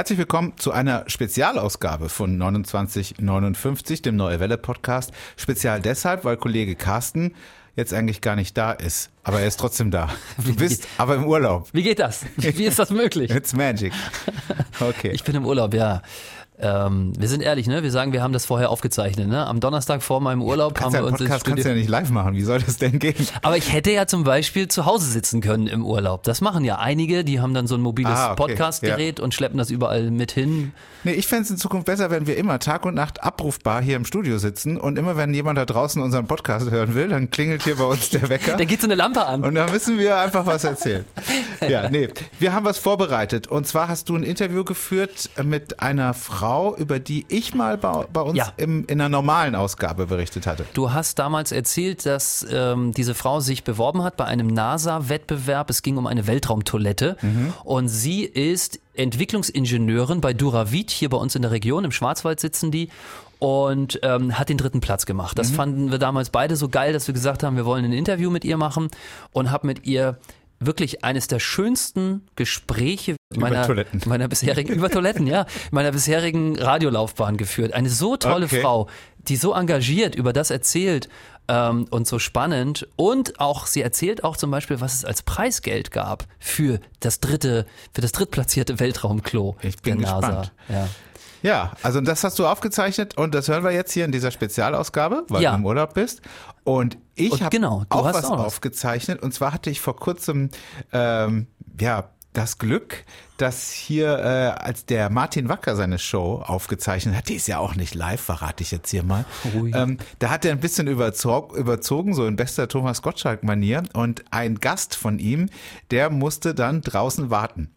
Herzlich willkommen zu einer Spezialausgabe von 2959, dem Neue Welle Podcast. Spezial deshalb, weil Kollege Carsten jetzt eigentlich gar nicht da ist. Aber er ist trotzdem da. Du bist aber im Urlaub. Wie geht das? Wie ist das möglich? It's magic. Okay. Ich bin im Urlaub, ja. Ähm, wir sind ehrlich, ne? Wir sagen, wir haben das vorher aufgezeichnet, ne? Am Donnerstag vor meinem Urlaub kannst haben ja wir uns Podcast kannst du ja nicht live machen. Wie soll das denn gehen? Aber ich hätte ja zum Beispiel zu Hause sitzen können im Urlaub. Das machen ja einige, die haben dann so ein mobiles Ah, okay. Podcastgerät und schleppen das überall mit hin. Nee, ich fände es in Zukunft besser, wenn wir immer Tag und Nacht abrufbar hier im Studio sitzen und immer wenn jemand da draußen unseren Podcast hören will, dann klingelt hier bei uns der Wecker. Da geht so eine Lampe an. Und da müssen wir einfach was erzählen. Ja, nee. Wir haben was vorbereitet. Und zwar hast du ein Interview geführt mit einer Frau, über die ich mal bei, bei uns Ja. im, in einer normalen Ausgabe berichtet hatte. Du hast damals erzählt, dass ähm, diese Frau sich beworben hat bei einem NASA-Wettbewerb. Es ging um eine Weltraumtoilette. Und sie ist Entwicklungsingenieurin bei Duravit, hier bei uns in der Region, im Schwarzwald sitzen die. Und ähm, hat den dritten Platz gemacht. Das fanden wir damals beide so geil, dass wir gesagt haben, wir wollen ein Interview mit ihr machen und habe mit ihr wirklich eines der schönsten Gespräche meiner, meiner bisherigen, über Toiletten, ja, meiner bisherigen Radiolaufbahn geführt. Eine so tolle Okay. Frau, die so engagiert über das erzählt ähm, und so spannend. Und auch, sie erzählt auch zum Beispiel, was es als Preisgeld gab für das dritte, für das drittplatzierte Weltraumklo Ich bin der NASA. gespannt. Ja. Ja, also das hast du aufgezeichnet und das hören wir jetzt hier in dieser Spezialausgabe, weil Ja. du im Urlaub bist. Und ich habe genau, was auch was. aufgezeichnet. Und zwar hatte ich vor kurzem ähm, ja das Glück, dass hier, äh, als der Martin Wacker seine Show aufgezeichnet hat, die ist ja auch nicht live, verrate ich jetzt hier mal. Ähm, da hat er ein bisschen überzog, überzogen, so in bester Thomas Gottschalk-Manier. Und ein Gast von ihm, der musste dann draußen warten.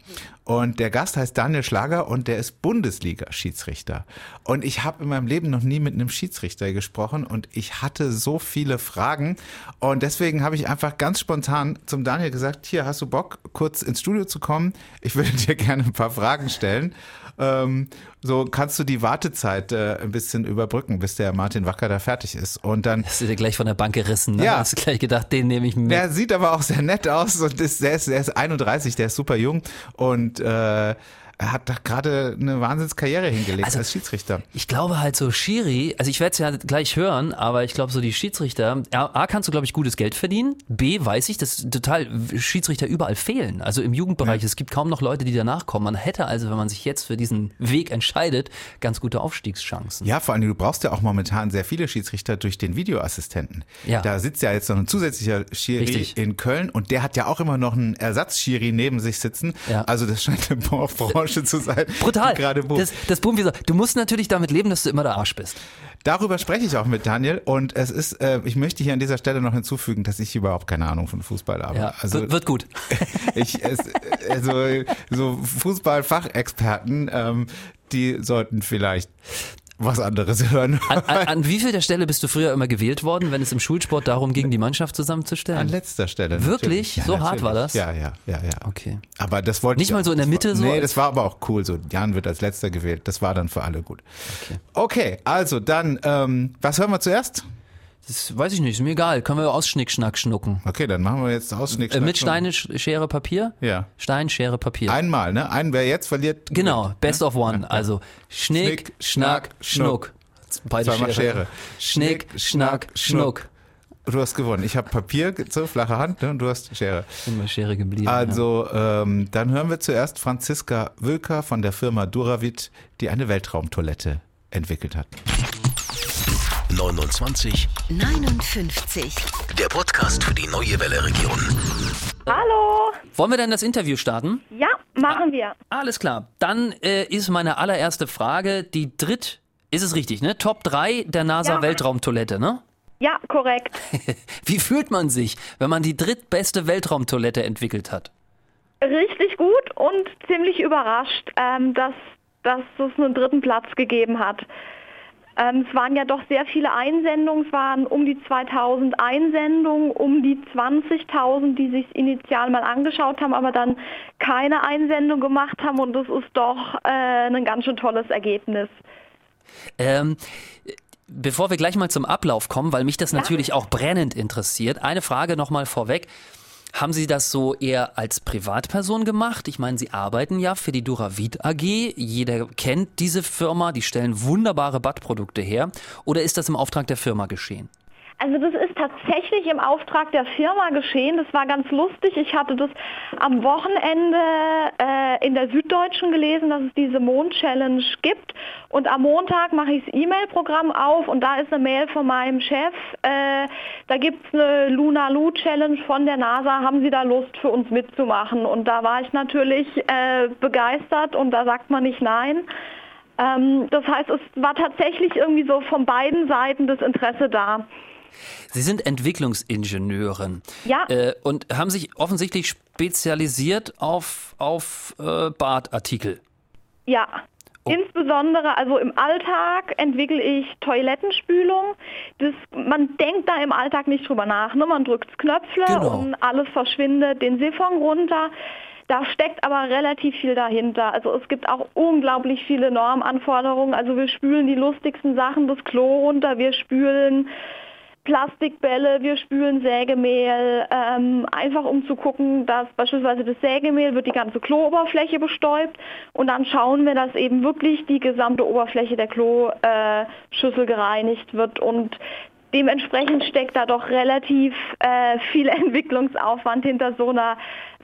Und der Gast heißt Daniel Schlager und der ist Bundesliga-Schiedsrichter. Und ich habe in meinem Leben noch nie mit einem Schiedsrichter gesprochen und ich hatte so viele Fragen. Und deswegen habe ich einfach ganz spontan zum Daniel gesagt, hier hast du Bock, kurz ins Studio zu kommen? Ich würde dir gerne ein paar Fragen stellen. Ähm, so kannst du die Wartezeit äh, ein bisschen überbrücken, bis der Martin Wacker da fertig ist. Und dann Das ist dir gleich von der Bank gerissen. Ne? Ja. Hast du gleich gedacht, den nehme ich mit. der sieht aber auch sehr nett aus und ist, der, ist, der ist 31, der ist super jung und äh, er hat da gerade eine Wahnsinnskarriere hingelegt Also- als Schiedsrichter. Ich glaube halt so Schiri, also ich werde es ja gleich hören, aber ich glaube so die Schiedsrichter, A, kannst du glaube ich gutes Geld verdienen, B weiß ich, dass total Schiedsrichter überall fehlen, also im Jugendbereich, es gibt kaum noch Leute, die danach kommen. Man hätte also, wenn man sich jetzt für diesen Weg entscheidet, ganz gute Aufstiegschancen. Ja, vor allem, du brauchst ja auch momentan sehr viele Schiedsrichter durch den Videoassistenten. Ja. Da sitzt ja jetzt noch ein zusätzlicher Schiri Richtig. in Köln und der hat ja auch immer noch einen Ersatzschiri neben sich sitzen. Ja. Also das scheint eine Branche zu sein. Brutal. Gerade boomt. das, das Boom, wie so, du musst natürlich damit leben, dass du immer der Arsch bist. Darüber spreche ich auch mit Daniel und es ist, äh, ich möchte hier an dieser Stelle noch hinzufügen, dass ich überhaupt keine Ahnung von Fußball habe. Ja, also wird, wird gut. Ich, es, also, so Fußballfachexperten, ähm, die sollten vielleicht was anderes hören. An, an, an wie viel der Stelle bist du früher immer gewählt worden, wenn es im Schulsport darum ging, die Mannschaft zusammenzustellen? An letzter Stelle. Wirklich? natürlich. So hart war das? Ja, ja, ja, ja. Okay. Aber das wollte Nicht ich mal so in der Mitte war, so Nee, das war aber auch cool. So, Jan wird als letzter gewählt. Das war dann für alle gut. Okay. Okay, also dann, ähm, was hören wir zuerst? Das weiß ich nicht, ist mir egal. Können wir aus Schnick, Schnack, schnucken. Okay, dann machen wir jetzt. Äh, mit Steine, Sch- Schere, Papier? Ja. Stein, Schere, Papier. Einmal, ne? Ein, wer jetzt verliert. genau, gewinnt. best of one. Also Schnick, Schnick, Schnack, Schnack, Schnuck. Beide Zweimal Schere. Schnick, Schnack, Schnuck. Du hast gewonnen. Ich habe Papier, so flache Hand, ne? und du hast Schere. Immer Schere geblieben. Also, ähm, dann hören wir zuerst Franziska Wülker von der Firma Duravit, die eine Weltraumtoilette entwickelt hat. 29, 59. der Podcast für die neue Welle Region. Hallo. Wollen wir denn das Interview starten? Ja, machen wir. Alles klar. Dann äh, ist meine allererste Frage die dritt. Ist es richtig, ne? Top 3 der NASA Ja. Weltraumtoilette, ne? Ja, korrekt. Wie fühlt man sich, wenn man die drittbeste Weltraumtoilette entwickelt hat? Richtig gut und ziemlich überrascht, ähm, dass, dass es einen dritten Platz gegeben hat. Ähm, es waren ja doch sehr viele Einsendungen, es waren um die 2000 Einsendungen, um die 20.000, die sich initial mal angeschaut haben, aber dann keine Einsendung gemacht haben und das ist doch äh, ein ganz schön tolles Ergebnis. Ähm, bevor wir gleich mal zum Ablauf kommen, weil mich das natürlich auch brennend interessiert, eine Frage nochmal vorweg. Haben Sie das so eher als Privatperson gemacht? Ich meine, Sie arbeiten ja für die Duravit AG. Jeder kennt diese Firma, die stellen wunderbare Badprodukte her. Oder ist das im Auftrag der Firma geschehen? Also das ist tatsächlich im Auftrag der Firma geschehen. Das war ganz lustig. Ich hatte das am Wochenende äh, in der Süddeutschen gelesen, dass es diese Mond-Challenge gibt. Und am Montag mache ich das E-Mail-Programm auf und da ist eine Mail von meinem Chef. Äh, da gibt es eine Luna Lu Challenge von der NASA. Haben Sie da Lust für uns mitzumachen? Und da war ich natürlich äh, begeistert und da sagt man nicht nein. Ähm, das heißt, es war tatsächlich irgendwie so von beiden Seiten das Interesse da. Sie sind Entwicklungsingenieurin. Ja. Äh, und haben sich offensichtlich spezialisiert auf, auf äh, Badartikel. Ja. Oh. Insbesondere, also im Alltag entwickle ich Toilettenspülung. Das, man denkt da im Alltag nicht drüber nach. Ne? Man drückt Knöpfle genau. und alles verschwindet den Siphon runter. Da steckt aber relativ viel dahinter. Also es gibt auch unglaublich viele Normanforderungen. Also wir spülen die lustigsten Sachen das Klo runter, wir spülen Plastikbälle, wir spülen Sägemehl, ähm, einfach um zu gucken, dass beispielsweise das Sägemehl wird die ganze Klooberfläche bestäubt und dann schauen wir, dass eben wirklich die gesamte Oberfläche der Kloschüssel gereinigt wird und dementsprechend steckt da doch relativ äh, viel Entwicklungsaufwand hinter so einer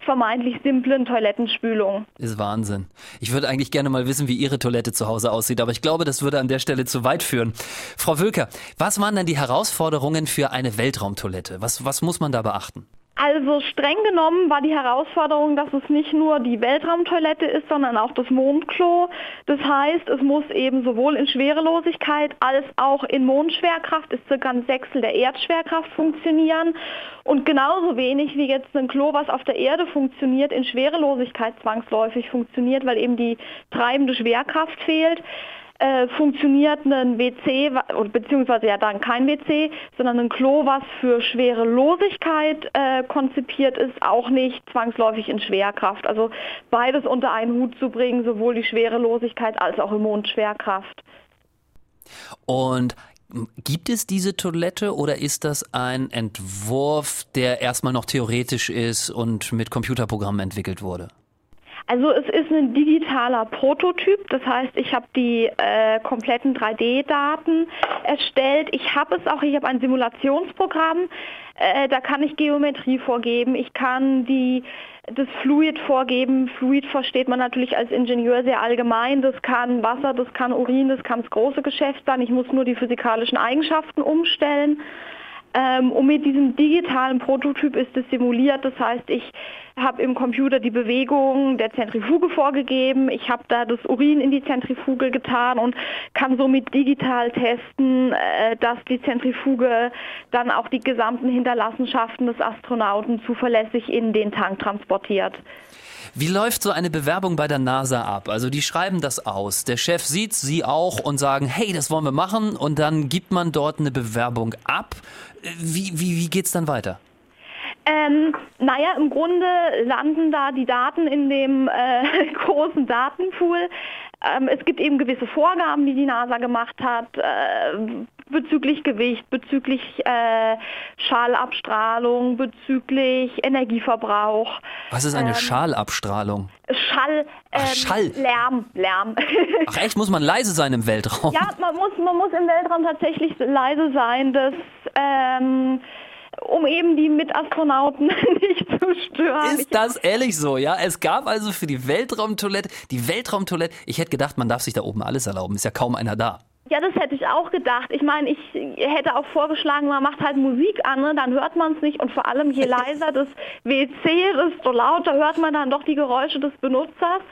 vermeintlich simplen Toilettenspülung. Ist Wahnsinn. Ich würde eigentlich gerne mal wissen, wie Ihre Toilette zu Hause aussieht, aber ich glaube, das würde an der Stelle zu weit führen. Frau Wölker, was waren denn die Herausforderungen für eine Weltraumtoilette? Was, was muss man da beachten? Also streng genommen war die Herausforderung, dass es nicht nur die Weltraumtoilette ist, sondern auch das Mondklo. Das heißt, es muss eben sowohl in Schwerelosigkeit als auch in Mondschwerkraft, ist circa ein Sechstel der Erdschwerkraft funktionieren. Und genauso wenig wie jetzt ein Klo, was auf der Erde funktioniert, in Schwerelosigkeit zwangsläufig funktioniert, weil eben die treibende Schwerkraft fehlt äh, funktioniert ein WC, beziehungsweise ja dann kein WC, sondern ein Klo, was für Schwerelosigkeit äh, konzipiert ist, auch nicht zwangsläufig in Schwerkraft. Also beides unter einen Hut zu bringen, sowohl die Schwerelosigkeit als auch Immunschwerkraft. Und Gibt es diese Toilette oder ist das ein Entwurf, der erstmal noch theoretisch ist und mit Computerprogrammen entwickelt wurde? Also es ist ein digitaler Prototyp, das heißt, ich habe die äh, kompletten 3D-Daten erstellt. Ich habe es auch, ich habe ein Simulationsprogramm, äh, da kann ich Geometrie vorgeben, ich kann die das Fluid vorgeben. Fluid versteht man natürlich als Ingenieur sehr allgemein. Das kann Wasser, das kann Urin, das kann das große Geschäft sein. Ich muss nur die physikalischen Eigenschaften umstellen. Ähm, und mit diesem digitalen Prototyp ist es simuliert. Das heißt, ich habe im Computer die Bewegung der Zentrifuge vorgegeben. Ich habe da das Urin in die Zentrifuge getan und kann somit digital testen, äh, dass die Zentrifuge dann auch die gesamten Hinterlassenschaften des Astronauten zuverlässig in den Tank transportiert. Wie läuft so eine Bewerbung bei der NASA ab? Also die schreiben das aus. Der Chef sieht sie auch und sagen, hey, das wollen wir machen. Und dann gibt man dort eine Bewerbung ab. Wie, wie, wie geht es dann weiter? Ähm, naja, im Grunde landen da die Daten in dem äh, großen Datenpool. Ähm, es gibt eben gewisse Vorgaben, die die NASA gemacht hat, äh, bezüglich Gewicht, bezüglich äh, Schallabstrahlung, bezüglich Energieverbrauch. Was ist eine ähm, Schallabstrahlung? Schall, Ach, ähm, Schall. Lärm, Lärm. Ach echt, muss man leise sein im Weltraum? Ja, man muss, man muss im Weltraum tatsächlich leise sein. Das ähm, um eben die Mitastronauten nicht zu stören. Ist das ehrlich so, ja? Es gab also für die Weltraumtoilette, die Weltraumtoilette, ich hätte gedacht, man darf sich da oben alles erlauben, ist ja kaum einer da. Ja, das hätte ich auch gedacht. Ich meine, ich hätte auch vorgeschlagen, man macht halt Musik an, ne? dann hört man es nicht. Und vor allem, je leiser das WC, desto lauter hört man dann doch die Geräusche des Benutzers.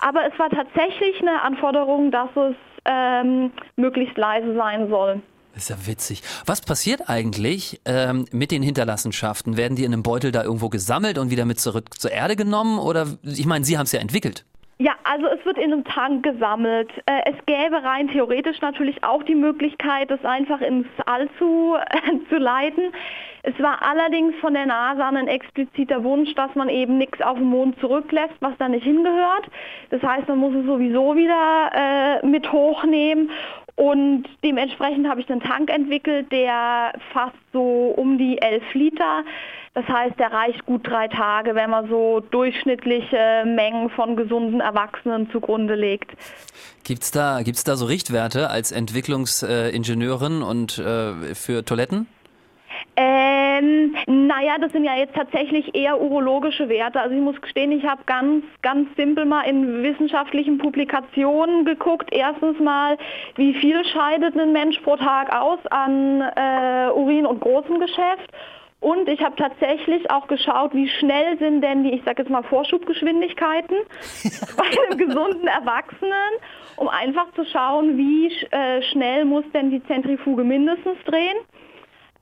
Aber es war tatsächlich eine Anforderung, dass es ähm, möglichst leise sein soll. Das ist ja witzig. Was passiert eigentlich ähm, mit den Hinterlassenschaften? Werden die in einem Beutel da irgendwo gesammelt und wieder mit zurück zur Erde genommen? Oder ich meine, Sie haben es ja entwickelt. Ja, also es wird in einem Tank gesammelt. Äh, es gäbe rein theoretisch natürlich auch die Möglichkeit, das einfach ins All zu, zu leiten. Es war allerdings von der NASA ein expliziter Wunsch, dass man eben nichts auf dem Mond zurücklässt, was da nicht hingehört. Das heißt, man muss es sowieso wieder äh, mit hochnehmen. Und dementsprechend habe ich einen Tank entwickelt, der fast so um die 11 Liter Das heißt, der reicht gut drei Tage, wenn man so durchschnittliche Mengen von gesunden Erwachsenen zugrunde legt. Gibt's da, gibt's da so Richtwerte als Entwicklungsingenieurin und äh, für Toiletten? Ähm, naja, das sind ja jetzt tatsächlich eher urologische Werte. Also ich muss gestehen, ich habe ganz, ganz simpel mal in wissenschaftlichen Publikationen geguckt. Erstens mal, wie viel scheidet ein Mensch pro Tag aus an äh, Urin und großem Geschäft. Und ich habe tatsächlich auch geschaut, wie schnell sind denn die, ich sage jetzt mal, Vorschubgeschwindigkeiten bei einem gesunden Erwachsenen, um einfach zu schauen, wie äh, schnell muss denn die Zentrifuge mindestens drehen,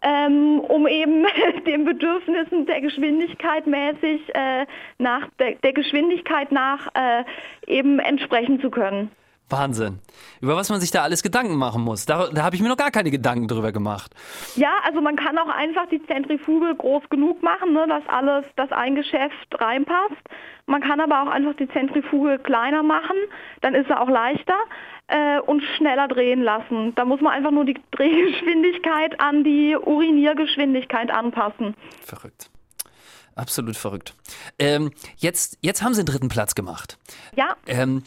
ähm, um eben den Bedürfnissen der Geschwindigkeit mäßig äh, nach der, der, Geschwindigkeit nach äh, eben entsprechen zu können. Wahnsinn. Über was man sich da alles Gedanken machen muss. Da, da habe ich mir noch gar keine Gedanken drüber gemacht. Ja, also man kann auch einfach die Zentrifuge groß genug machen, ne, dass alles, dass ein Geschäft reinpasst. Man kann aber auch einfach die Zentrifuge kleiner machen, dann ist sie auch leichter äh, und schneller drehen lassen. Da muss man einfach nur die Drehgeschwindigkeit an die Uriniergeschwindigkeit anpassen. Verrückt. Absolut verrückt. Ähm, jetzt, jetzt haben Sie den dritten Platz gemacht. Ja. Ähm,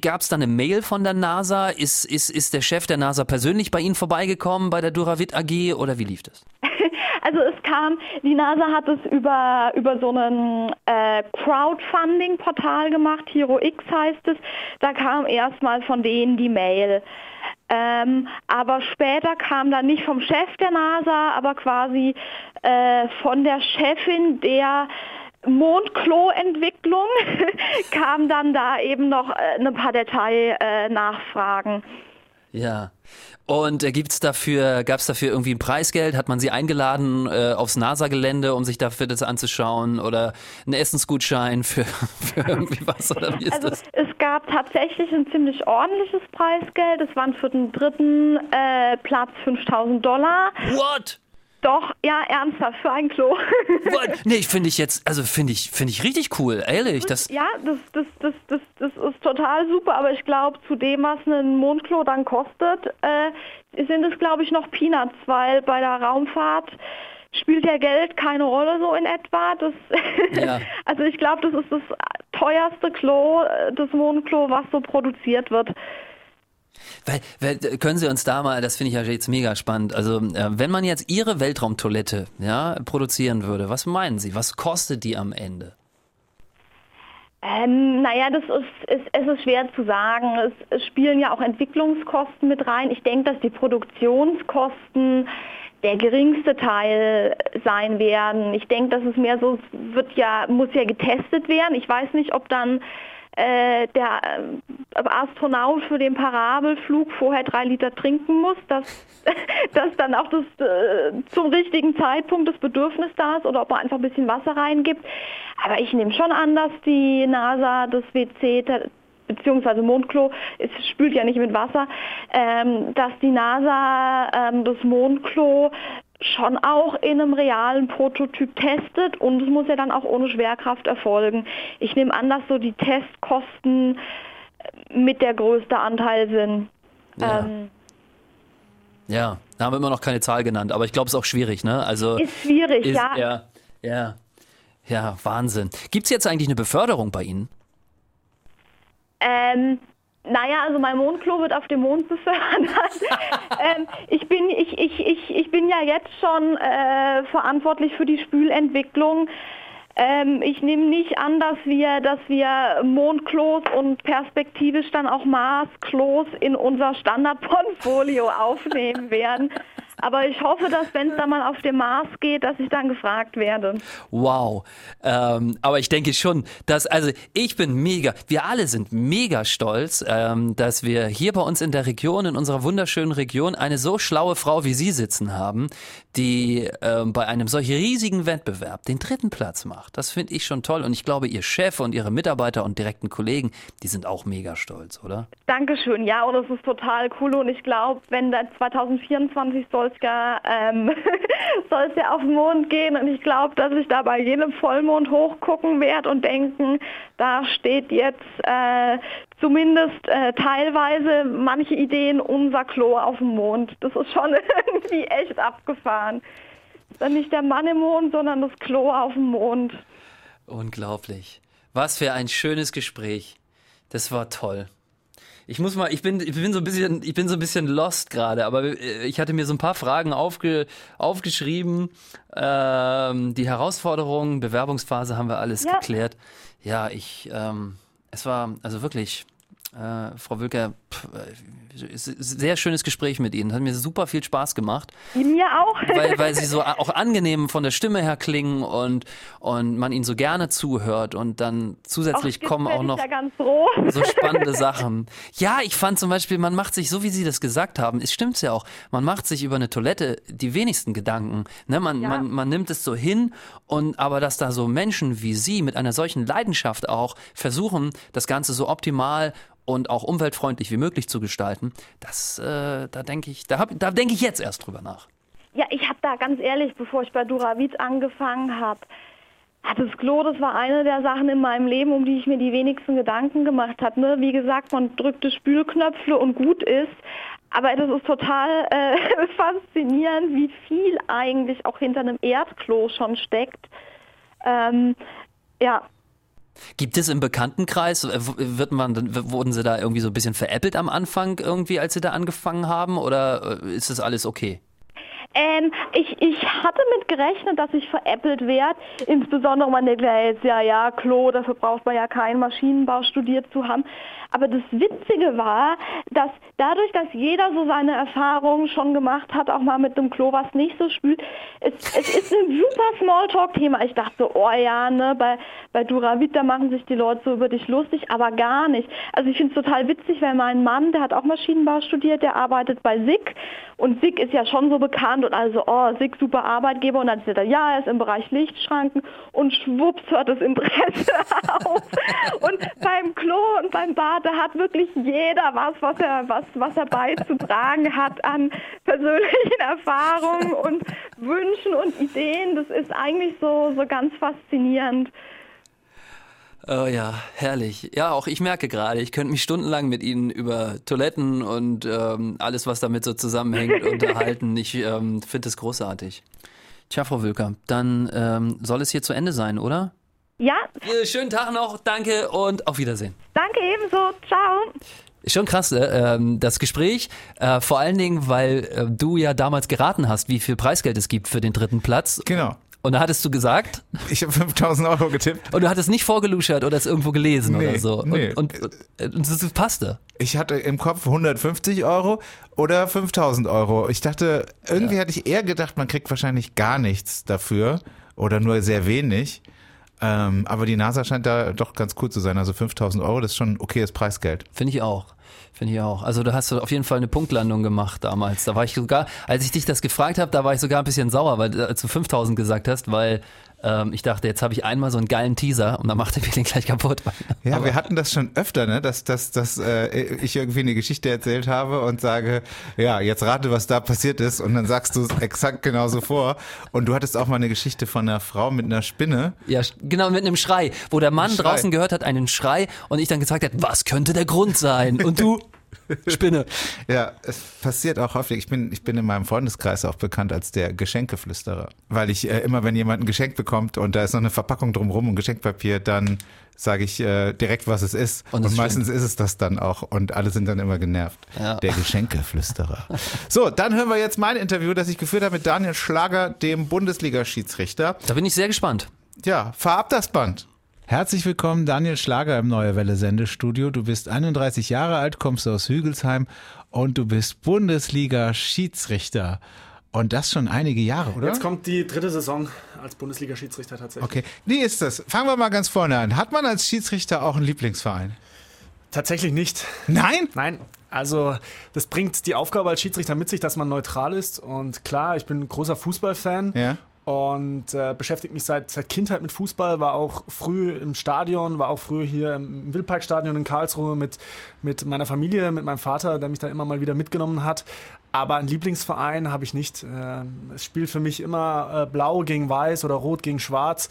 Gab es da eine Mail von der NASA? Ist, ist, ist der Chef der NASA persönlich bei Ihnen vorbeigekommen bei der Duravit AG oder wie lief das? Also es kam, die NASA hat es über, über so ein äh, Crowdfunding-Portal gemacht, HeroX heißt es. Da kam erstmal von denen die Mail. Ähm, aber später kam dann nicht vom Chef der NASA, aber quasi äh, von der Chefin der Mondklo-Entwicklung kam dann da eben noch äh, ein paar Detailnachfragen. Ja. Und äh, gibt's dafür, gab es dafür irgendwie ein Preisgeld? Hat man sie eingeladen äh, aufs NASA-Gelände, um sich dafür das anzuschauen? Oder einen Essensgutschein für, für irgendwie was? Oder wie ist also das? es gab tatsächlich ein ziemlich ordentliches Preisgeld. Es waren für den dritten äh, Platz 5000 Dollar. What? Doch, ja, ernsthaft, für ein Klo. nee, ich finde ich jetzt, also finde ich, finde ich richtig cool, ehrlich. Das ja, das, das, das, das, das ist total super, aber ich glaube, zu dem, was ein Mondklo dann kostet, äh, sind es, glaube ich, noch Peanuts, weil bei der Raumfahrt spielt ja Geld keine Rolle so in etwa. Das, ja. also ich glaube, das ist das teuerste Klo, äh, das Mondklo, was so produziert wird. Weil, weil, können Sie uns da mal, das finde ich ja jetzt mega spannend. Also, äh, wenn man jetzt Ihre Weltraumtoilette ja, produzieren würde, was meinen Sie? Was kostet die am Ende? Ähm, naja, das ist, ist, es ist schwer zu sagen. Es, es spielen ja auch Entwicklungskosten mit rein. Ich denke, dass die Produktionskosten der geringste Teil sein werden. Ich denke, dass es mehr so wird ja, muss ja getestet werden. Ich weiß nicht, ob dann äh, der äh, Astronaut für den Parabelflug vorher drei Liter trinken muss, dass, dass dann auch das, äh, zum richtigen Zeitpunkt das Bedürfnis da ist oder ob man einfach ein bisschen Wasser reingibt. Aber ich nehme schon an, dass die NASA das WC beziehungsweise Mondklo, es spült ja nicht mit Wasser, ähm, dass die NASA ähm, das Mondklo schon auch in einem realen Prototyp testet und es muss ja dann auch ohne Schwerkraft erfolgen. Ich nehme an, dass so die Testkosten mit der größte Anteil sind. Ja. Ähm, ja, da haben wir immer noch keine Zahl genannt, aber ich glaube, es ist auch schwierig, ne? Also ist schwierig, ist, ja. ja. Ja, ja, Wahnsinn. Gibt es jetzt eigentlich eine Beförderung bei Ihnen? Ähm, naja, also mein Mondklo wird auf dem Mond befördert. ähm, ich, bin, ich, ich, ich, ich bin ja jetzt schon äh, verantwortlich für die Spülentwicklung. Ähm, ich nehme nicht an, dass wir, dass wir Mondklos und perspektivisch dann auch Marsklos in unser Standardportfolio aufnehmen werden. Aber ich hoffe, dass wenn es dann mal auf dem Mars geht, dass ich dann gefragt werde. Wow. Ähm, aber ich denke schon, dass, also ich bin mega, wir alle sind mega stolz, ähm, dass wir hier bei uns in der Region, in unserer wunderschönen Region, eine so schlaue Frau wie Sie sitzen haben, die ähm, bei einem solch riesigen Wettbewerb den dritten Platz macht. Das finde ich schon toll. Und ich glaube, Ihr Chef und Ihre Mitarbeiter und direkten Kollegen, die sind auch mega stolz, oder? Dankeschön, ja, und es ist total cool. Und ich glaube, wenn da 2024 soll es ja, ähm, soll es ja auf den Mond gehen und ich glaube, dass ich da bei jedem Vollmond hochgucken werde und denken, da steht jetzt äh, zumindest äh, teilweise manche Ideen unser Klo auf dem Mond. Das ist schon irgendwie echt abgefahren. Dann nicht der Mann im Mond, sondern das Klo auf dem Mond. Unglaublich. Was für ein schönes Gespräch. Das war toll. Ich muss mal, ich bin, ich bin so ein bisschen, ich bin so ein bisschen lost gerade, aber äh, ich hatte mir so ein paar Fragen aufge, aufgeschrieben. Ähm, die Herausforderungen, Bewerbungsphase haben wir alles Ja. geklärt. Ja, ich, ähm, es war also wirklich, äh, Frau Wülker, pff, äh, sehr schönes Gespräch mit Ihnen. Hat mir super viel Spaß gemacht Mir auch. weil, weil sie so auch angenehm von der Stimme her klingen und, und man ihnen so gerne zuhört und dann zusätzlich Och, kommen auch noch so spannende Sachen. Ja, ich fand zum Beispiel, man macht sich, so wie Sie das gesagt haben, es stimmt ja auch, man macht sich über eine Toilette die wenigsten Gedanken. Ne, man, Ja. man, man nimmt es so hin und aber dass da so Menschen wie Sie mit einer solchen Leidenschaft auch versuchen, das Ganze so optimal und auch umweltfreundlich wie möglich zu gestalten, das, äh, da denke ich, da, da denke ich jetzt erst drüber nach. Ja, ich habe da ganz ehrlich, bevor ich bei Duravit angefangen habe, das Klo, das war eine der Sachen in meinem Leben, um die ich mir die wenigsten Gedanken gemacht habe. Ne? Wie gesagt, man drückte Spülknöpfe und gut ist. Aber das ist total äh, faszinierend, wie viel eigentlich auch hinter einem Erdklo schon steckt. Ähm, ja, Gibt es im Bekanntenkreis, äh, wird man, wurden sie da irgendwie so ein bisschen veräppelt am Anfang irgendwie, als sie da angefangen haben oder äh, ist das alles okay? Ähm, ich, ich hatte mit gerechnet, dass ich veräppelt werde. Insbesondere man denkt, ja, jetzt, ja, ja, Klo, dafür braucht man ja keinen Maschinenbau studiert zu haben. Aber das Witzige war, dass dadurch, dass jeder so seine Erfahrungen schon gemacht hat, auch mal mit einem Klo, was nicht so spült, es, es ist ein super Smalltalk-Thema. Ich dachte so, oh ja, ne, bei, bei Duravit, machen sich die Leute so über dich lustig, aber gar nicht. Also ich finde es total witzig, weil mein Mann, der hat auch Maschinenbau studiert, der arbeitet bei SICK und SICK ist ja schon so bekannt und also, oh, SICK, super Arbeitgeber und dann sagt er, ja, er ist im Bereich Lichtschranken und schwupps hört das Interesse auf. Und beim Klo und beim Bad, da hat wirklich jeder was, was er, was, was er beizutragen hat an persönlichen Erfahrungen und Wünschen und Ideen. Das ist eigentlich so, so ganz faszinierend. Oh ja, herrlich. Ja, auch ich merke gerade, ich könnte mich stundenlang mit Ihnen über Toiletten und ähm, alles, was damit so zusammenhängt, unterhalten. Ich ähm, finde es großartig. Tja, Frau Wülker, dann ähm, soll es hier zu Ende sein, oder? Ja, Äh, schönen Tag noch, danke und auf Wiedersehen. danke ebenso. Ciao. Schon krass, äh, ähm, das Gespräch, äh, vor allen Dingen, weil äh, du ja damals geraten hast, wie viel Preisgeld es gibt für den dritten Platz. Genau. Und da hattest du gesagt, Ich habe 5000 Euro getippt. und du hattest nicht vorgeluschert oder es irgendwo gelesen Nee, oder so. nee. Und, und, und, und das passte. Ich hatte im Kopf 150 Euro oder 5000 Euro. Ich dachte, irgendwie hatte ich eher gedacht, man kriegt wahrscheinlich gar nichts dafür oder nur sehr wenig. Ähm, aber die NASA scheint da doch ganz cool zu sein. Also 5000 Euro, das ist schon okayes Preisgeld. Finde ich auch. Finde ich auch. Also da hast du auf jeden Fall eine Punktlandung gemacht damals. Da war ich sogar, als ich dich das gefragt habe, da war ich sogar ein bisschen sauer, weil du 5000 gesagt hast, weil ähm, ich dachte, jetzt habe ich einmal so einen geilen Teaser und dann macht er mir den gleich kaputt. Ja, Aber- wir hatten das schon öfter, ne? dass, dass, dass äh, ich irgendwie eine Geschichte erzählt habe und sage, ja, jetzt rate, was da passiert ist und dann sagst du es exakt genauso vor. Und du hattest auch mal eine Geschichte von einer Frau mit einer Spinne. Ja, genau, mit einem Schrei, wo der Mann draußen gehört hat, einen Schrei und ich dann gesagt hat, was könnte der Grund sein? Und du, Spinne. Ja, es passiert auch häufig. Ich bin, ich bin in meinem Freundeskreis auch bekannt als der Geschenkeflüsterer. Weil ich äh, immer, wenn jemand ein Geschenk bekommt und da ist noch eine Verpackung drumrum und Geschenkpapier, dann sage ich äh, direkt, was es ist. Und Und, meistens ist es das dann auch. Und alle sind dann immer genervt. Ja. Der Geschenkeflüsterer. so, dann hören wir jetzt mein Interview, das ich geführt habe mit Daniel Schlager, dem Bundesliga-Schiedsrichter. Da bin ich sehr gespannt. Ja, fahr ab das Band. Herzlich willkommen, Daniel Schlager im Neue Welle Sendestudio. Du bist 31 Jahre alt, kommst aus Hügelsheim und du bist Bundesliga-Schiedsrichter. Und das schon einige Jahre, oder? Jetzt kommt die dritte Saison als Bundesliga-Schiedsrichter tatsächlich. Okay, wie ist das? Fangen wir mal ganz vorne an. Hat man als Schiedsrichter auch einen Lieblingsverein? Tatsächlich nicht. Nein? Nein, also das bringt die Aufgabe als Schiedsrichter mit sich, dass man neutral ist. Und klar, ich bin ein großer Fußballfan. Ja. Und äh, beschäftige mich seit, seit Kindheit mit Fußball, war auch früh im Stadion, war auch früh hier im Wildparkstadion in Karlsruhe mit, mit meiner Familie, mit meinem Vater, der mich da immer mal wieder mitgenommen hat. Aber einen Lieblingsverein habe ich nicht. Äh, es spielt für mich immer äh, blau gegen weiß oder rot gegen schwarz.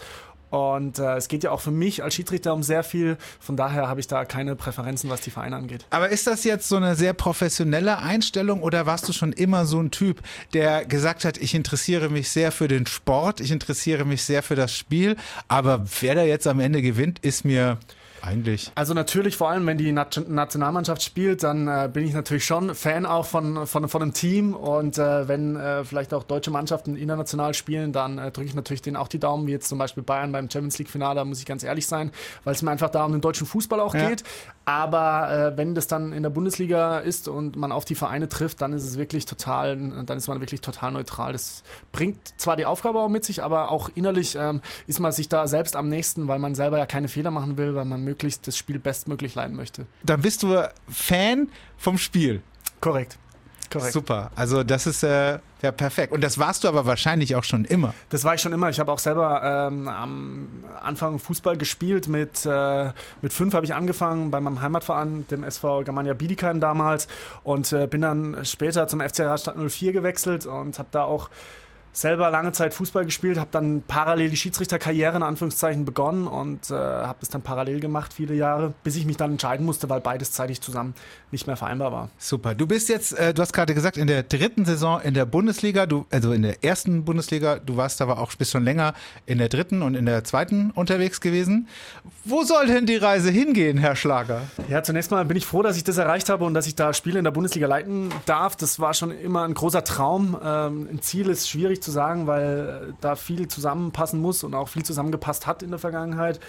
Und äh, es geht ja auch für mich als Schiedsrichter um sehr viel. Von daher habe ich da keine Präferenzen, was die Vereine angeht. Aber ist das jetzt so eine sehr professionelle Einstellung oder warst du schon immer so ein Typ, der gesagt hat, ich interessiere mich sehr für den Sport, ich interessiere mich sehr für das Spiel, aber wer da jetzt am Ende gewinnt, ist mir eigentlich. Also natürlich, vor allem wenn die Nationalmannschaft spielt, dann äh, bin ich natürlich schon Fan auch von, von, von einem Team. Und äh, wenn äh, vielleicht auch deutsche Mannschaften international spielen, dann äh, drücke ich natürlich denen auch die Daumen, wie jetzt zum Beispiel Bayern beim Champions League-Finale, muss ich ganz ehrlich sein, weil es mir einfach da um den deutschen Fußball auch ja. geht. Aber äh, wenn das dann in der Bundesliga ist und man auf die Vereine trifft, dann ist es wirklich total, dann ist man wirklich total neutral. Das bringt zwar die Aufgabe auch mit sich, aber auch innerlich ähm, ist man sich da selbst am nächsten, weil man selber ja keine Fehler machen will, weil man möglichst das Spiel bestmöglich leiten möchte. Dann bist du Fan vom Spiel. Korrekt. Korrekt. Super. Also das ist äh, ja perfekt. Und das warst du aber wahrscheinlich auch schon immer. Das war ich schon immer. Ich habe auch selber ähm, am Anfang Fußball gespielt. Mit, äh, mit fünf habe ich angefangen bei meinem Heimatverein, dem SV Germania Bietigheim damals. Und äh, bin dann später zum FC Rastatt 04 gewechselt und habe da auch selber lange Zeit Fußball gespielt, habe dann parallel die Schiedsrichterkarriere in Anführungszeichen begonnen und äh, habe das dann parallel gemacht, viele Jahre, bis ich mich dann entscheiden musste, weil beides zeitig zusammen nicht mehr vereinbar war. Super. Du bist jetzt, äh, du hast gerade gesagt, in der dritten Saison in der Bundesliga, du, also in der ersten Bundesliga, du warst aber auch bis schon länger in der dritten und in der zweiten unterwegs gewesen. Wo soll denn die Reise hingehen, Herr Schlager? Ja, zunächst mal bin ich froh, dass ich das erreicht habe und dass ich da Spiele in der Bundesliga leiten darf. Das war schon immer ein großer Traum. Ähm, ein Ziel ist schwierig zu sagen, weil da viel zusammenpassen muss und auch viel zusammengepasst hat in der Vergangenheit.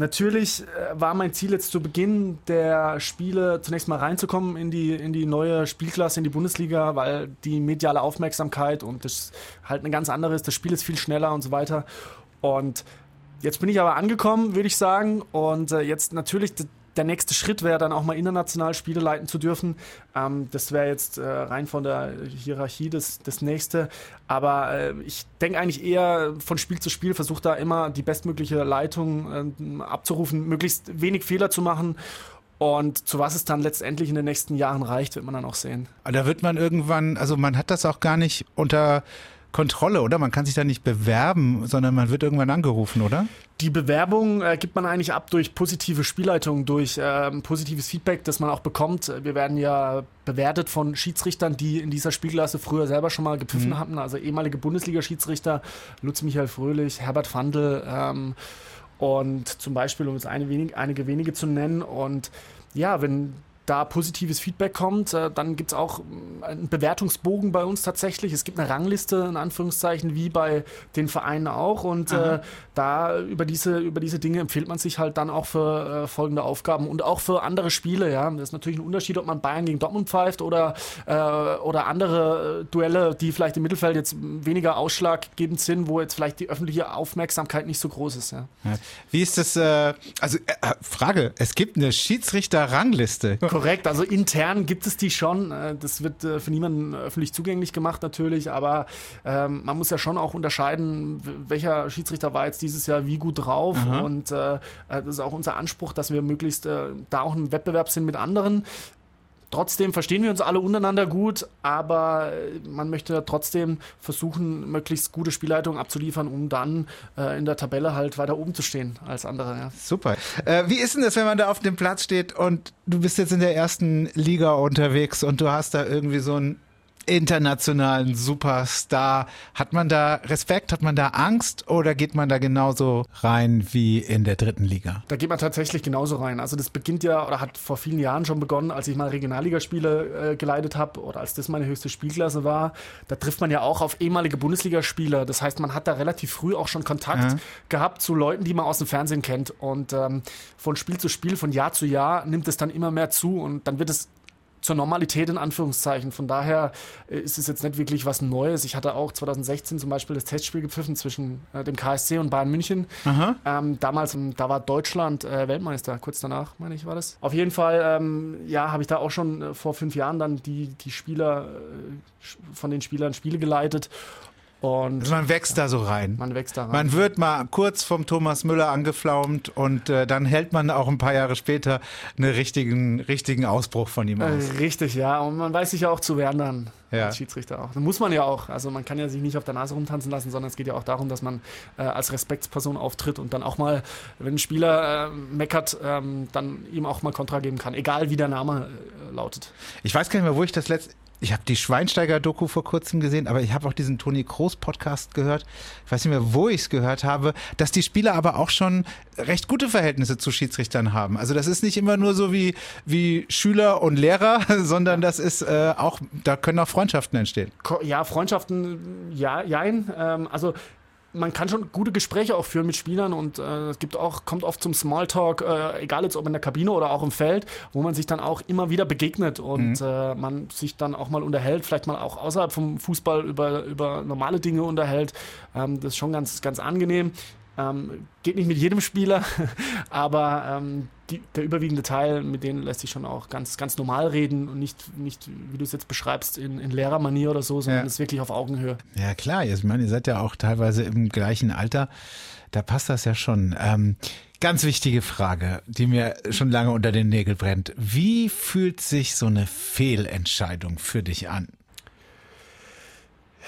Natürlich äh, war mein Ziel jetzt zu Beginn der Spiele zunächst mal reinzukommen in die, in die neue Spielklasse, in die Bundesliga, weil die mediale Aufmerksamkeit und das halt eine ganz andere ist. Das Spiel ist viel schneller und so weiter. Und jetzt bin ich aber angekommen, würde ich sagen. Und äh, jetzt natürlich der nächste Schritt wäre dann auch mal international Spiele leiten zu dürfen. Ähm, das wäre jetzt äh, rein von der Hierarchie das, das nächste. Aber äh, ich denke eigentlich eher von Spiel zu Spiel, versuche da immer die bestmögliche Leitung äh, abzurufen, möglichst wenig Fehler zu machen. Und zu was es dann letztendlich in den nächsten Jahren reicht, wird man dann auch sehen. Da wird man irgendwann, also man hat das auch gar nicht unter Kontrolle, oder? Man kann sich da nicht bewerben, sondern man wird irgendwann angerufen, oder? Die Bewerbung äh, gibt man eigentlich ab durch positive Spielleitung, durch äh, positives Feedback, das man auch bekommt. Wir werden ja bewertet von Schiedsrichtern, die in dieser Spielklasse früher selber schon mal gepfiffen mhm. hatten, also ehemalige Bundesliga-Schiedsrichter, Lutz Michael Fröhlich, Herbert Vandl ähm, und zum Beispiel, um jetzt eine wenig, einige wenige zu nennen. Und ja, wenn da positives Feedback kommt, äh, dann gibt es auch mm, einen Bewertungsbogen bei uns tatsächlich. Es gibt eine Rangliste, in Anführungszeichen, wie bei den Vereinen auch. Und äh, da über diese, über diese Dinge empfiehlt man sich halt dann auch für äh, folgende Aufgaben und auch für andere Spiele. Ja. Das ist natürlich ein Unterschied, ob man Bayern gegen Dortmund pfeift oder, äh, oder andere äh, Duelle, die vielleicht im Mittelfeld jetzt weniger ausschlaggebend sind, wo jetzt vielleicht die öffentliche Aufmerksamkeit nicht so groß ist. Ja. Wie ist das, äh, also Frage, es gibt eine Schiedsrichter-Rangliste. Korrekt, also intern gibt es die schon. Äh, das wird äh, für niemanden öffentlich zugänglich gemacht natürlich, aber ähm, man muss ja schon auch unterscheiden, welcher Schiedsrichter war jetzt dieses Jahr wie gut drauf. Aha. Und äh, äh, das ist auch unser Anspruch, dass wir möglichst äh, da auch im Wettbewerb sind mit anderen. Trotzdem verstehen wir uns alle untereinander gut, aber man möchte trotzdem versuchen, möglichst gute Spielleitung abzuliefern, um dann äh, in der Tabelle halt weiter oben zu stehen als andere. Ja. Super. Äh, wie ist denn das, wenn man da auf dem Platz steht und du bist jetzt in der ersten Liga unterwegs und du hast da irgendwie so ein internationalen Superstar. Hat man da Respekt, hat man da Angst oder geht man da genauso rein wie in der dritten Liga? Da geht man tatsächlich genauso rein. Also das beginnt ja oder hat vor vielen Jahren schon begonnen, als ich mal Regionalligaspiele äh, geleitet habe oder als das meine höchste Spielklasse war. Da trifft man ja auch auf ehemalige Bundesligaspieler. Das heißt, man hat da relativ früh auch schon Kontakt ja. gehabt zu Leuten, die man aus dem Fernsehen kennt. Und ähm, von Spiel zu Spiel, von Jahr zu Jahr nimmt es dann immer mehr zu und dann wird es zur Normalität in Anführungszeichen. Von daher äh, ist es jetzt nicht wirklich was Neues. Ich hatte auch 2016 zum Beispiel das Testspiel gepfiffen zwischen äh, dem KSC und Bayern München. Ähm, damals, ähm, da war Deutschland äh, Weltmeister, kurz danach, meine ich, war das. Auf jeden Fall, ähm, ja, habe ich da auch schon vor fünf Jahren dann die, die Spieler, von den Spielern Spiele geleitet. Und Also man wächst da so rein. man wächst da rein. Man wird mal kurz vom Thomas Müller angeflaumt und äh, dann hält man auch ein paar Jahre später einen richtigen, richtigen Ausbruch von ihm aus. Äh, Richtig, ja. Und man weiß sich ja auch zu wehren dann Ja. als Schiedsrichter auch. Das muss man ja auch. Also man kann ja sich nicht auf der Nase rumtanzen lassen, sondern es geht ja auch darum, dass man äh, als Respektsperson auftritt und dann auch mal, wenn ein Spieler äh, meckert, ähm, dann ihm auch mal Kontra geben kann, egal wie der Name äh, lautet. Ich weiß gar nicht mehr, wo ich das letzte. Ich habe die Schweinsteiger-Doku vor kurzem gesehen, aber ich habe auch diesen Toni Kroos-Podcast gehört. Ich weiß nicht mehr, wo ich es gehört habe, dass die Spieler aber auch schon recht gute Verhältnisse zu Schiedsrichtern haben. Also das ist nicht immer nur so wie, wie Schüler und Lehrer, sondern das ist äh, auch, da können auch Freundschaften entstehen. Ja, Freundschaften, ja, jein. Ähm, also man kann schon gute Gespräche auch führen mit Spielern und äh, es gibt auch, kommt oft zum Smalltalk, äh, egal jetzt ob in der Kabine oder auch im Feld, wo man sich dann auch immer wieder begegnet und äh, man sich dann auch mal unterhält, vielleicht mal auch außerhalb vom Fußball über, über normale Dinge unterhält. Ähm, das ist schon ganz, ganz angenehm. Ähm, geht nicht mit jedem Spieler, aber ähm, die, der überwiegende Teil, mit denen lässt sich schon auch ganz, ganz normal reden und nicht, nicht wie du es jetzt beschreibst, in, in Lehrermanier oder so, sondern Ja. es ist wirklich auf Augenhöhe. Ja klar, ich meine, ihr seid ja auch teilweise im gleichen Alter. Da passt das ja schon. Ähm, ganz wichtige Frage, die mir schon lange unter den Nägeln brennt. Wie fühlt sich so eine Fehlentscheidung für dich an?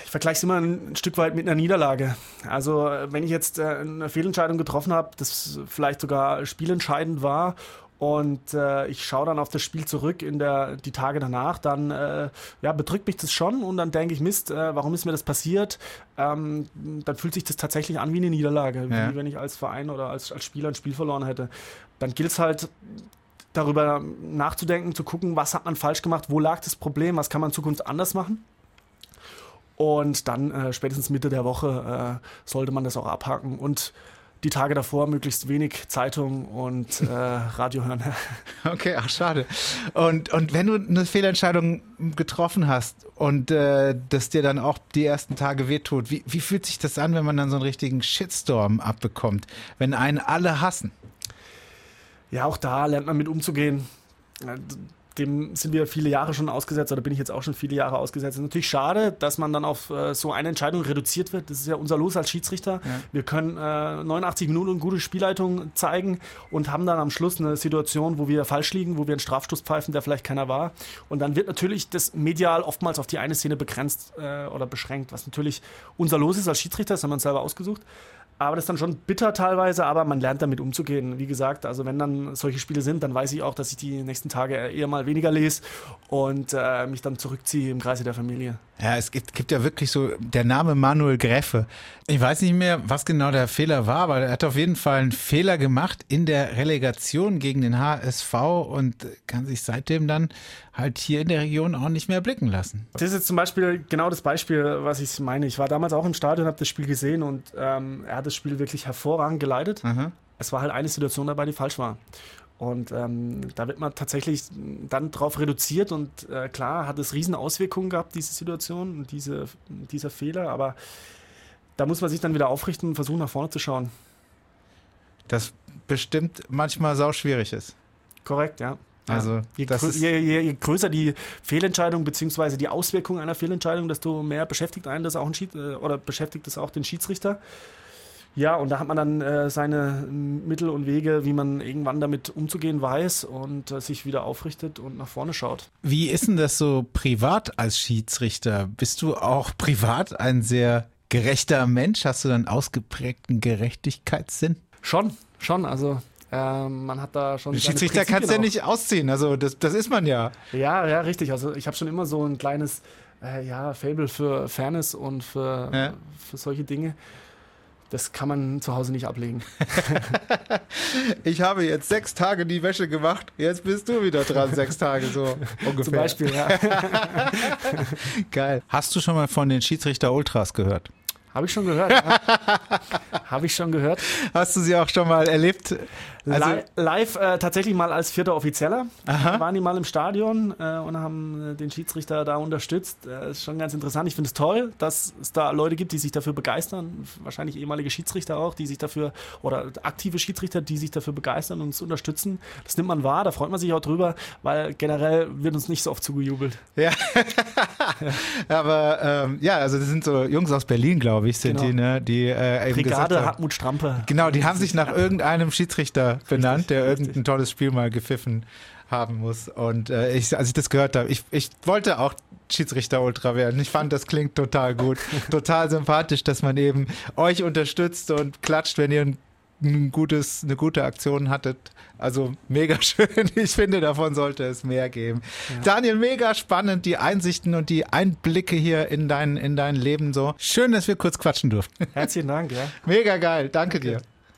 Ich vergleiche es immer ein Stück weit mit einer Niederlage. Also wenn ich jetzt äh, eine Fehlentscheidung getroffen habe, das vielleicht sogar spielentscheidend war und äh, ich schaue dann auf das Spiel zurück in der die Tage danach, dann äh, ja, bedrückt mich das schon und dann denke ich, Mist, äh, warum ist mir das passiert? Ähm, dann fühlt sich das tatsächlich an wie eine Niederlage, Ja. wie wenn ich als Verein oder als, als Spieler ein Spiel verloren hätte. Dann gilt es halt darüber nachzudenken, zu gucken, was hat man falsch gemacht, wo lag das Problem, was kann man in Zukunft anders machen. Und dann äh, spätestens Mitte der Woche äh, sollte man das auch abhaken und die Tage davor möglichst wenig Zeitung und äh, Radio hören. Okay, ach schade. Und, und wenn du eine Fehlentscheidung getroffen hast und äh, das dir dann auch die ersten Tage wehtut, wie, wie fühlt sich das an, wenn man dann so einen richtigen Shitstorm abbekommt, wenn einen alle hassen? ja, auch da lernt man mit umzugehen. Dem sind wir viele Jahre schon ausgesetzt, oder bin ich jetzt auch schon viele Jahre ausgesetzt. ist natürlich schade, dass man dann auf äh, so eine Entscheidung reduziert wird. Das ist ja unser Los als Schiedsrichter. Wir können äh, 89 Minuten gute Spielleitung zeigen und haben dann am Schluss eine Situation, wo wir falsch liegen, wo wir einen Strafstoß pfeifen, der vielleicht keiner war. Und dann wird natürlich das medial oftmals auf die eine Szene begrenzt äh, oder beschränkt, was natürlich unser Los ist als Schiedsrichter, das haben wir uns selber ausgesucht. Aber das ist dann schon bitter teilweise, aber man lernt damit umzugehen. Wie gesagt, also wenn dann solche Spiele sind, dann weiß ich auch, dass ich die nächsten Tage eher mal weniger lese und äh, mich dann zurückziehe im Kreise der Familie. Ja, es gibt, gibt ja wirklich so der Name Manuel Gräfe. Ich weiß nicht mehr, was genau der Fehler war, aber er hat auf jeden Fall einen Fehler gemacht in der Relegation gegen den HSV und kann sich seitdem dann halt hier in der Region auch nicht mehr blicken lassen. Das ist jetzt zum Beispiel genau das Beispiel, was ich meine. Ich war damals auch im Stadion, habe das Spiel gesehen und ähm, er hat das Spiel wirklich hervorragend geleitet. Es war halt eine Situation dabei, die falsch war. Und ähm, da wird man tatsächlich dann drauf reduziert und äh, klar hat es riesen Auswirkungen gehabt, diese Situation und diese, dieser Fehler, aber da muss man sich dann wieder aufrichten und versuchen nach vorne zu schauen. Das bestimmt manchmal sau schwierig ist. Korrekt, ja. Also, ja. Je, das grö je, je, je größer die Fehlentscheidung bzw. die Auswirkung einer Fehlentscheidung, desto mehr beschäftigt einen das auch ein Schied äh, oder beschäftigt es auch den Schiedsrichter. Ja, und da hat man dann äh, seine Mittel und Wege, wie man irgendwann damit umzugehen weiß und äh, sich wieder aufrichtet und nach vorne schaut. Wie ist denn das so privat als Schiedsrichter? Bist du auch privat ein sehr gerechter Mensch? Hast du dann ausgeprägten Gerechtigkeitssinn? Schon, schon. Also ähm, man hat da schon. Schiedsrichter kannst du ja nicht ausziehen. Also das, das ist man ja. Ja, ja, richtig. Also ich habe schon immer so ein kleines äh, ja, Fable für Fairness und für, Ja. für solche Dinge. Das kann man zu Hause nicht ablegen. Ich habe jetzt sechs Tage die Wäsche gemacht. Jetzt bist du wieder dran, sechs Tage so ungefähr. Zum Beispiel, ja. Geil. Hast du schon mal von den Schiedsrichter Ultras gehört? Habe ich schon gehört. Ja. Habe ich schon gehört. Hast du sie auch schon mal erlebt? Also, Li live äh, tatsächlich mal als vierter Offizieller. Waren die mal im Stadion äh, und haben äh, den Schiedsrichter da unterstützt. Äh, ist schon ganz interessant. Ich finde es toll, dass es da Leute gibt, die sich dafür begeistern. Wahrscheinlich ehemalige Schiedsrichter auch, die sich dafür, oder aktive Schiedsrichter, die sich dafür begeistern und uns unterstützen. Das nimmt man wahr, da freut man sich auch drüber, weil generell wird uns nicht so oft zugejubelt. ja. Aber ähm, ja, also das sind so Jungs aus Berlin, glaube ich, sind Genau. die, ne? Die äh, eben gesagt Brigade Hartmut Strampe. Genau, die haben sich nach irgendeinem Schiedsrichter benannt, der irgendein tolles Spiel mal gepfiffen haben muss. Und äh, ich, als ich das gehört habe, ich, ich wollte auch Schiedsrichter-Ultra werden. Ich fand, das klingt total gut. total sympathisch, dass man eben euch unterstützt und klatscht, wenn ihr ein, ein gutes, eine gute Aktion hattet. Also mega schön. Ich finde, davon sollte es mehr geben. Daniel, mega spannend, die Einsichten und die Einblicke hier in dein, in dein Leben so. Schön, dass wir kurz quatschen durften. Herzlichen Dank, ja. Mega geil. Danke dir.